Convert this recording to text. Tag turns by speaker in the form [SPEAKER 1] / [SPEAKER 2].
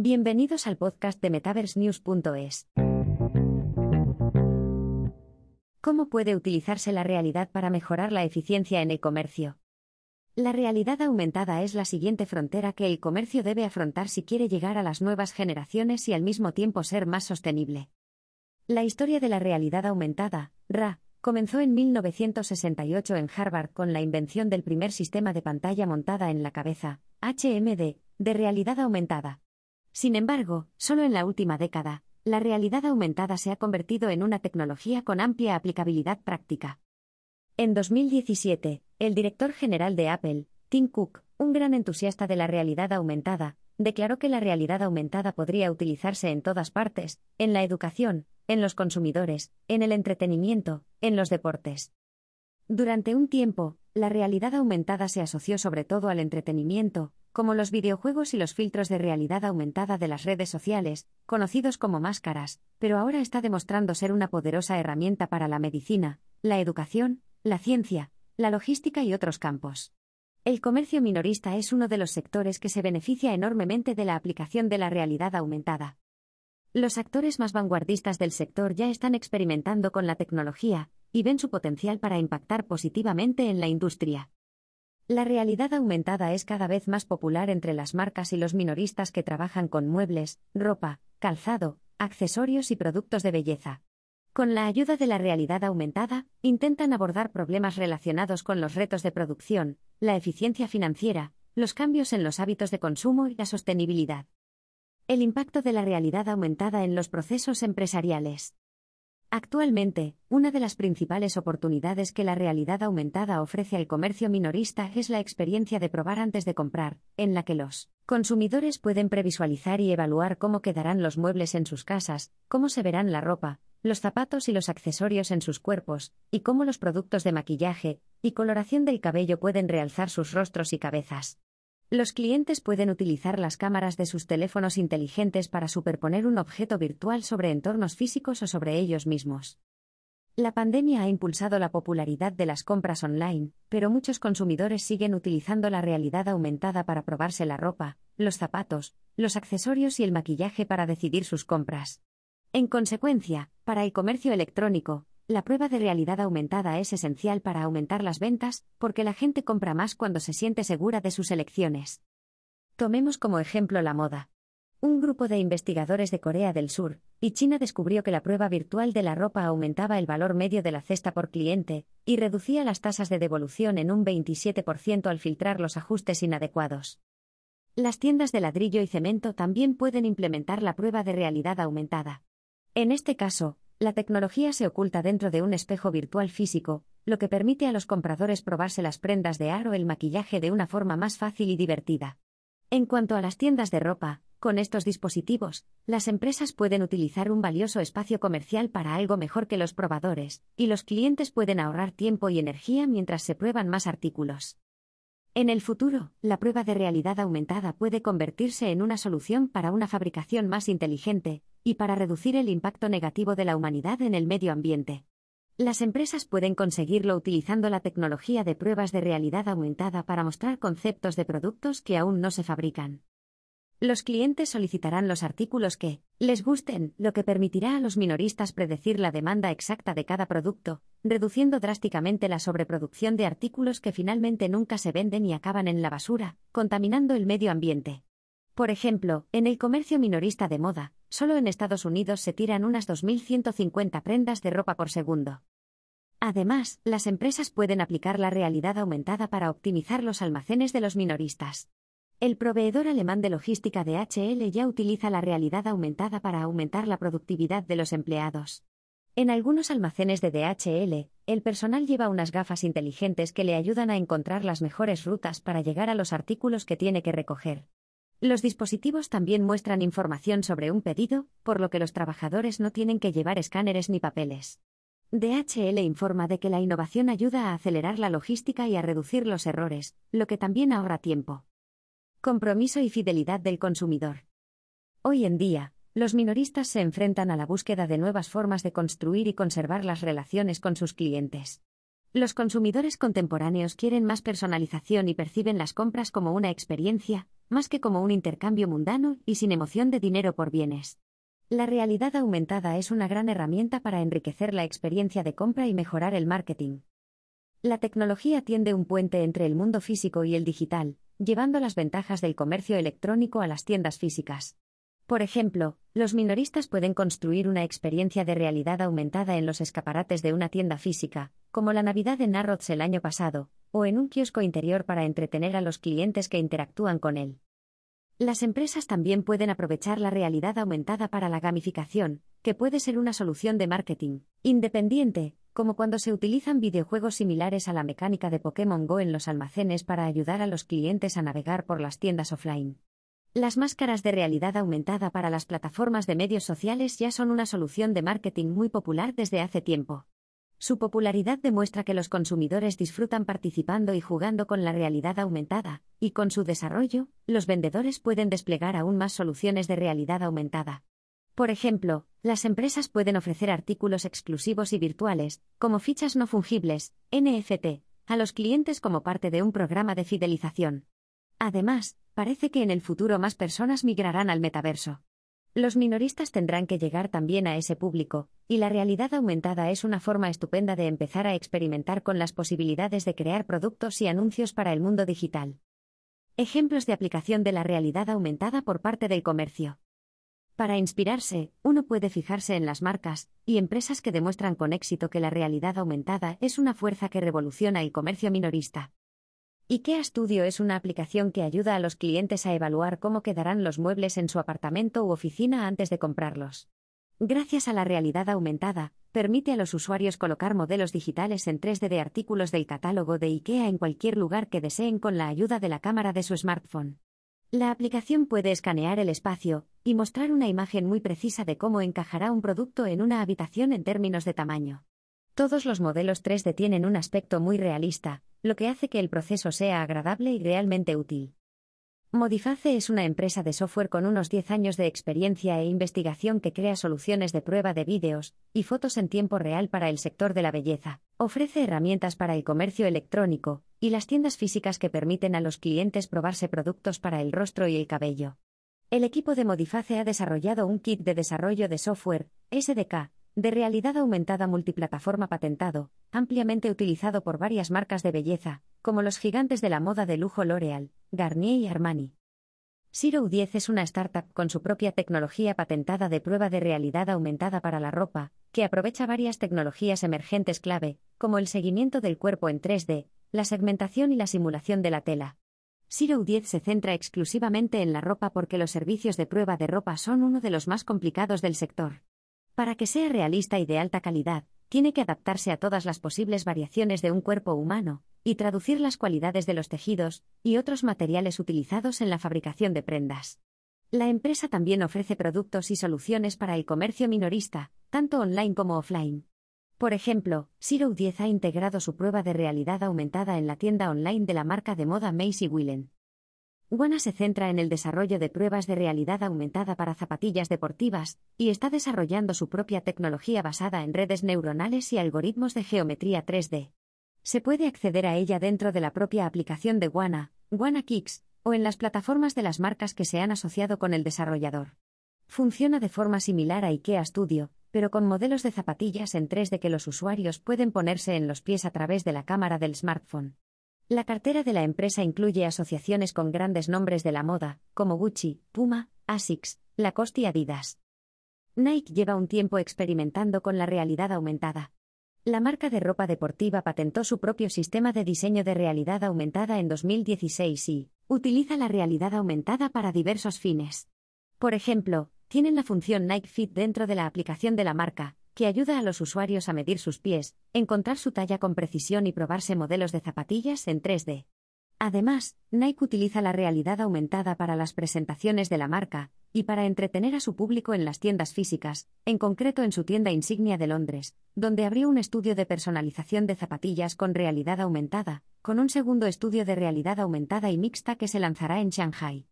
[SPEAKER 1] Bienvenidos al podcast de MetaverseNews.es. ¿Cómo puede utilizarse la realidad para mejorar la eficiencia en el comercio? La realidad aumentada es la siguiente frontera que el comercio debe afrontar si quiere llegar a las nuevas generaciones y al mismo tiempo ser más sostenible. La historia de la realidad aumentada, RA, comenzó en 1968 en Harvard con la invención del primer sistema de pantalla montada en la cabeza, HMD, de realidad aumentada. Sin embargo, solo en la última década, la realidad aumentada se ha convertido en una tecnología con amplia aplicabilidad práctica. En 2017, el director general de Apple, Tim Cook, un gran entusiasta de la realidad aumentada, declaró que la realidad aumentada podría utilizarse en todas partes, en la educación, en los consumidores, en el entretenimiento, en los deportes. Durante un tiempo, la realidad aumentada se asoció sobre todo al entretenimiento, como los videojuegos y los filtros de realidad aumentada de las redes sociales, conocidos como máscaras, pero ahora está demostrando ser una poderosa herramienta para la medicina, la educación, la ciencia, la logística y otros campos. El comercio minorista es uno de los sectores que se beneficia enormemente de la aplicación de la realidad aumentada. Los actores más vanguardistas del sector ya están experimentando con la tecnología, y ven su potencial para impactar positivamente en la industria. La realidad aumentada es cada vez más popular entre las marcas y los minoristas que trabajan con muebles, ropa, calzado, accesorios y productos de belleza. Con la ayuda de la realidad aumentada, intentan abordar problemas relacionados con los retos de producción, la eficiencia financiera, los cambios en los hábitos de consumo y la sostenibilidad. El impacto de la realidad aumentada en los procesos empresariales. Actualmente, una de las principales oportunidades que la realidad aumentada ofrece al comercio minorista es la experiencia de probar antes de comprar, en la que los consumidores pueden previsualizar y evaluar cómo quedarán los muebles en sus casas, cómo se verán la ropa, los zapatos y los accesorios en sus cuerpos, y cómo los productos de maquillaje y coloración del cabello pueden realzar sus rostros y cabezas. Los clientes pueden utilizar las cámaras de sus teléfonos inteligentes para superponer un objeto virtual sobre entornos físicos o sobre ellos mismos. La pandemia ha impulsado la popularidad de las compras online, pero muchos consumidores siguen utilizando la realidad aumentada para probarse la ropa, los zapatos, los accesorios y el maquillaje para decidir sus compras. En consecuencia, para el comercio electrónico, la prueba de realidad aumentada es esencial para aumentar las ventas, porque la gente compra más cuando se siente segura de sus elecciones. Tomemos como ejemplo la moda. Un grupo de investigadores de Corea del Sur y China descubrió que la prueba virtual de la ropa aumentaba el valor medio de la cesta por cliente y reducía las tasas de devolución en un 27% al filtrar los ajustes inadecuados. Las tiendas de ladrillo y cemento también pueden implementar la prueba de realidad aumentada. En este caso, la tecnología se oculta dentro de un espejo virtual físico, lo que permite a los compradores probarse las prendas de aro o el maquillaje de una forma más fácil y divertida. En cuanto a las tiendas de ropa, con estos dispositivos, las empresas pueden utilizar un valioso espacio comercial para algo mejor que los probadores, y los clientes pueden ahorrar tiempo y energía mientras se prueban más artículos. En el futuro, la prueba de realidad aumentada puede convertirse en una solución para una fabricación más inteligente, y para reducir el impacto negativo de la humanidad en el medio ambiente. Las empresas pueden conseguirlo utilizando la tecnología de pruebas de realidad aumentada para mostrar conceptos de productos que aún no se fabrican. Los clientes solicitarán los artículos que les gusten, lo que permitirá a los minoristas predecir la demanda exacta de cada producto, reduciendo drásticamente la sobreproducción de artículos que finalmente nunca se venden y acaban en la basura, contaminando el medio ambiente. Por ejemplo, en el comercio minorista de moda, solo en Estados Unidos se tiran unas 2.150 prendas de ropa por segundo. Además, las empresas pueden aplicar la realidad aumentada para optimizar los almacenes de los minoristas. El proveedor alemán de logística de HL ya utiliza la realidad aumentada para aumentar la productividad de los empleados. En algunos almacenes de DHL, el personal lleva unas gafas inteligentes que le ayudan a encontrar las mejores rutas para llegar a los artículos que tiene que recoger. Los dispositivos también muestran información sobre un pedido, por lo que los trabajadores no tienen que llevar escáneres ni papeles. DHL informa de que la innovación ayuda a acelerar la logística y a reducir los errores, lo que también ahorra tiempo. Compromiso y fidelidad del consumidor. Hoy en día, los minoristas se enfrentan a la búsqueda de nuevas formas de construir y conservar las relaciones con sus clientes. Los consumidores contemporáneos quieren más personalización y perciben las compras como una experiencia, más que como un intercambio mundano y sin emoción de dinero por bienes. La realidad aumentada es una gran herramienta para enriquecer la experiencia de compra y mejorar el marketing. La tecnología tiende un puente entre el mundo físico y el digital, llevando las ventajas del comercio electrónico a las tiendas físicas. Por ejemplo, los minoristas pueden construir una experiencia de realidad aumentada en los escaparates de una tienda física, como la Navidad en Narrods el año pasado, o en un kiosco interior para entretener a los clientes que interactúan con él. Las empresas también pueden aprovechar la realidad aumentada para la gamificación, que puede ser una solución de marketing independiente, como cuando se utilizan videojuegos similares a la mecánica de Pokémon Go en los almacenes para ayudar a los clientes a navegar por las tiendas offline. Las máscaras de realidad aumentada para las plataformas de medios sociales ya son una solución de marketing muy popular desde hace tiempo. Su popularidad demuestra que los consumidores disfrutan participando y jugando con la realidad aumentada, y con su desarrollo, los vendedores pueden desplegar aún más soluciones de realidad aumentada. Por ejemplo, las empresas pueden ofrecer artículos exclusivos y virtuales, como fichas no fungibles, NFT, a los clientes como parte de un programa de fidelización. Además, parece que en el futuro más personas migrarán al metaverso. Los minoristas tendrán que llegar también a ese público, y la realidad aumentada es una forma estupenda de empezar a experimentar con las posibilidades de crear productos y anuncios para el mundo digital. Ejemplos de aplicación de la realidad aumentada por parte del comercio. Para inspirarse, uno puede fijarse en las marcas y empresas que demuestran con éxito que la realidad aumentada es una fuerza que revoluciona el comercio minorista. IKEA Studio es una aplicación que ayuda a los clientes a evaluar cómo quedarán los muebles en su apartamento u oficina antes de comprarlos. Gracias a la realidad aumentada, permite a los usuarios colocar modelos digitales en 3D de artículos del catálogo de IKEA en cualquier lugar que deseen con la ayuda de la cámara de su smartphone. La aplicación puede escanear el espacio y mostrar una imagen muy precisa de cómo encajará un producto en una habitación en términos de tamaño. Todos los modelos 3D tienen un aspecto muy realista, lo que hace que el proceso sea agradable y realmente útil. Modiface es una empresa de software con unos 10 años de experiencia e investigación que crea soluciones de prueba de vídeos y fotos en tiempo real para el sector de la belleza. Ofrece herramientas para el comercio electrónico y las tiendas físicas que permiten a los clientes probarse productos para el rostro y el cabello. El equipo de Modiface ha desarrollado un kit de desarrollo de software, SDK, de realidad aumentada multiplataforma patentado, ampliamente utilizado por varias marcas de belleza, como los gigantes de la moda de lujo L'Oreal, Garnier y Armani. Zero 10 es una startup con su propia tecnología patentada de prueba de realidad aumentada para la ropa, que aprovecha varias tecnologías emergentes clave, como el seguimiento del cuerpo en 3D, la segmentación y la simulación de la tela. Zero 10 se centra exclusivamente en la ropa porque los servicios de prueba de ropa son uno de los más complicados del sector. Para que sea realista y de alta calidad, tiene que adaptarse a todas las posibles variaciones de un cuerpo humano, y traducir las cualidades de los tejidos y otros materiales utilizados en la fabricación de prendas. La empresa también ofrece productos y soluciones para el comercio minorista, tanto online como offline. Por ejemplo, Zero 10 ha integrado su prueba de realidad aumentada en la tienda online de la marca de moda Macy Willen. Guana se centra en el desarrollo de pruebas de realidad aumentada para zapatillas deportivas, y está desarrollando su propia tecnología basada en redes neuronales y algoritmos de geometría 3D. Se puede acceder a ella dentro de la propia aplicación de Guana, Guana Kicks, o en las plataformas de las marcas que se han asociado con el desarrollador. Funciona de forma similar a IKEA Studio, pero con modelos de zapatillas en 3D que los usuarios pueden ponerse en los pies a través de la cámara del smartphone. La cartera de la empresa incluye asociaciones con grandes nombres de la moda, como Gucci, Puma, Asics, Lacoste y Adidas. Nike lleva un tiempo experimentando con la realidad aumentada. La marca de ropa deportiva patentó su propio sistema de diseño de realidad aumentada en 2016 y utiliza la realidad aumentada para diversos fines. Por ejemplo, tienen la función Nike Fit dentro de la aplicación de la marca, que ayuda a los usuarios a medir sus pies, encontrar su talla con precisión y probarse modelos de zapatillas en 3D. Además, Nike utiliza la realidad aumentada para las presentaciones de la marca y para entretener a su público en las tiendas físicas, en concreto en su tienda insignia de Londres, donde abrió un estudio de personalización de zapatillas con realidad aumentada, con un segundo estudio de realidad aumentada y mixta que se lanzará en Shanghai.